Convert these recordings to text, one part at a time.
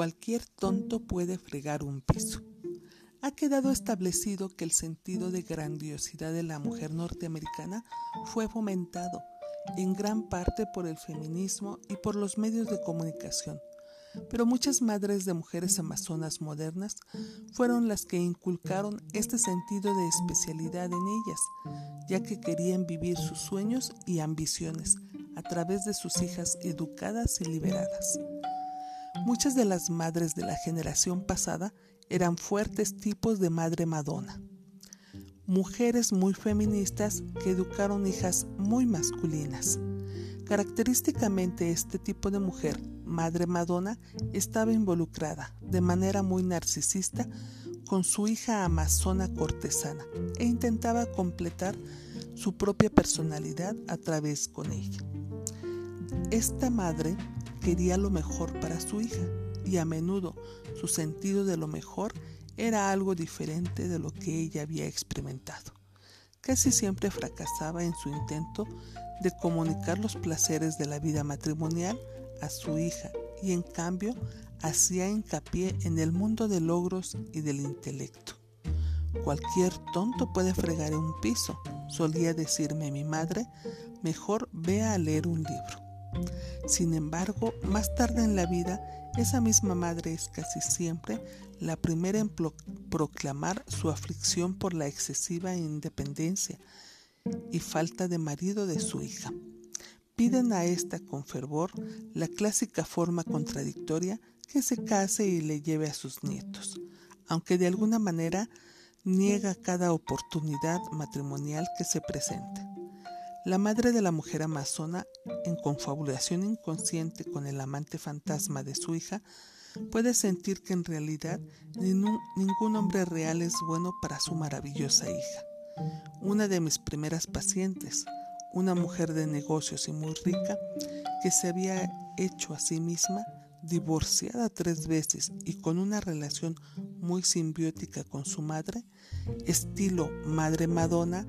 cualquier tonto puede fregar un piso. Ha quedado establecido que el sentido de grandiosidad de la mujer norteamericana fue fomentado en gran parte por el feminismo y por los medios de comunicación, pero muchas madres de mujeres amazonas modernas fueron las que inculcaron este sentido de especialidad en ellas, ya que querían vivir sus sueños y ambiciones a través de sus hijas educadas y liberadas. Muchas de las madres de la generación pasada eran fuertes tipos de madre Madonna. Mujeres muy feministas que educaron hijas muy masculinas. Característicamente este tipo de mujer, madre Madonna, estaba involucrada de manera muy narcisista con su hija amazona cortesana e intentaba completar su propia personalidad a través con ella. Esta madre quería lo mejor para su hija y a menudo su sentido de lo mejor era algo diferente de lo que ella había experimentado. Casi siempre fracasaba en su intento de comunicar los placeres de la vida matrimonial a su hija y en cambio hacía hincapié en el mundo de logros y del intelecto. Cualquier tonto puede fregar un piso, solía decirme mi madre, mejor vea a leer un libro. Sin embargo, más tarde en la vida, esa misma madre es casi siempre la primera en proclamar su aflicción por la excesiva independencia y falta de marido de su hija. Piden a esta con fervor la clásica forma contradictoria que se case y le lleve a sus nietos, aunque de alguna manera niega cada oportunidad matrimonial que se presente. La madre de la mujer amazona, en confabulación inconsciente con el amante fantasma de su hija, puede sentir que en realidad ningún, hombre real es bueno para su maravillosa hija. Una de mis primeras pacientes, una mujer de negocios y muy rica, que se había hecho a sí misma divorciada tres veces y con una relación muy simbiótica con su madre, estilo Madre Madonna,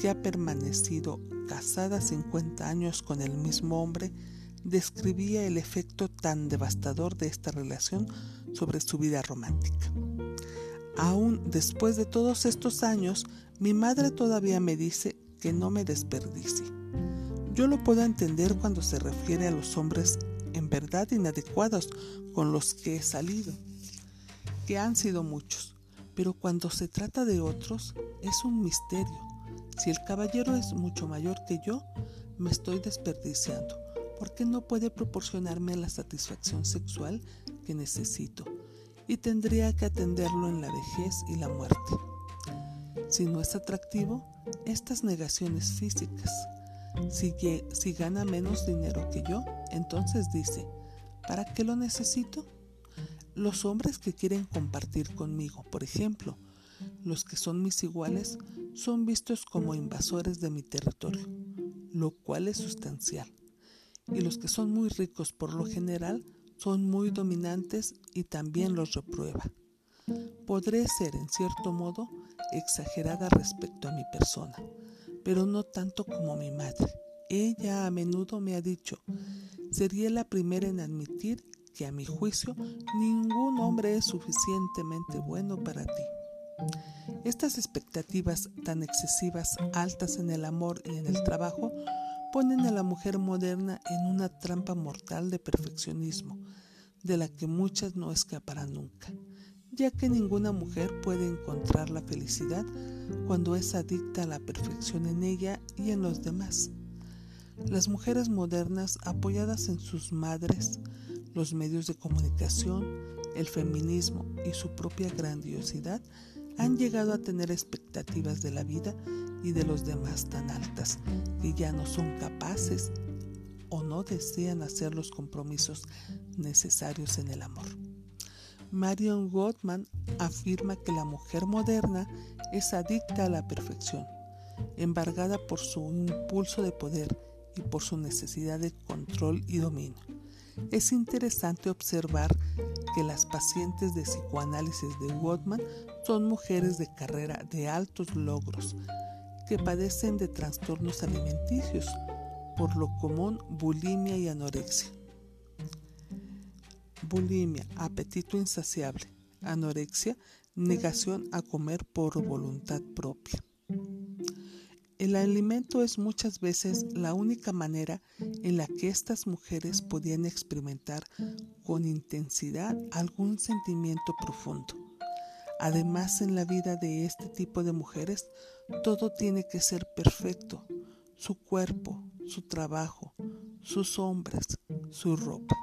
que ha permanecido casada 50 años con el mismo hombre, describía el efecto tan devastador de esta relación sobre su vida romántica. Aún después de todos estos años, mi madre todavía me dice que no me desperdicie. Yo lo puedo entender cuando se refiere a los hombres en verdad inadecuados con los que he salido, que han sido muchos, pero cuando se trata de otros es un misterio si el caballero es mucho mayor que yo, me estoy desperdiciando, porque no puede proporcionarme la satisfacción sexual que necesito y tendría que atenderlo en la vejez y la muerte. Si no es atractivo, estas negaciones físicas. Si, si gana menos dinero que yo, entonces dice, ¿para qué lo necesito? Los hombres que quieren compartir conmigo, por ejemplo, los que son mis iguales, son vistos como invasores de mi territorio, lo cual es sustancial. Y los que son muy ricos por lo general son muy dominantes y también los reprueba. Podré ser, en cierto modo, exagerada respecto a mi persona, pero no tanto como mi madre. Ella a menudo me ha dicho, sería la primera en admitir que a mi juicio ningún hombre es suficientemente bueno para ti. Estas expectativas tan excesivas, altas en el amor y en el trabajo, ponen a la mujer moderna en una trampa mortal de perfeccionismo, de la que muchas no escaparán nunca, ya que ninguna mujer puede encontrar la felicidad cuando es adicta a la perfección en ella y en los demás. Las mujeres modernas, apoyadas en sus madres, los medios de comunicación, el feminismo y su propia grandiosidad, han llegado a tener expectativas de la vida y de los demás tan altas que ya no son capaces o no desean hacer los compromisos necesarios en el amor. Marion Gottman afirma que la mujer moderna es adicta a la perfección, embargada por su impulso de poder y por su necesidad de control y dominio. Es interesante observar que las pacientes de psicoanálisis de Gottman son mujeres de carrera de altos logros que padecen de trastornos alimenticios, por lo común bulimia y anorexia. bulimia, apetito insaciable, anorexia, negación a comer por voluntad propia. El alimento es muchas veces la única manera en la que estas mujeres podían experimentar con intensidad algún sentimiento profundo. Además, en la vida de este tipo de mujeres, todo tiene que ser perfecto. Su cuerpo, su trabajo, sus hombres, su ropa.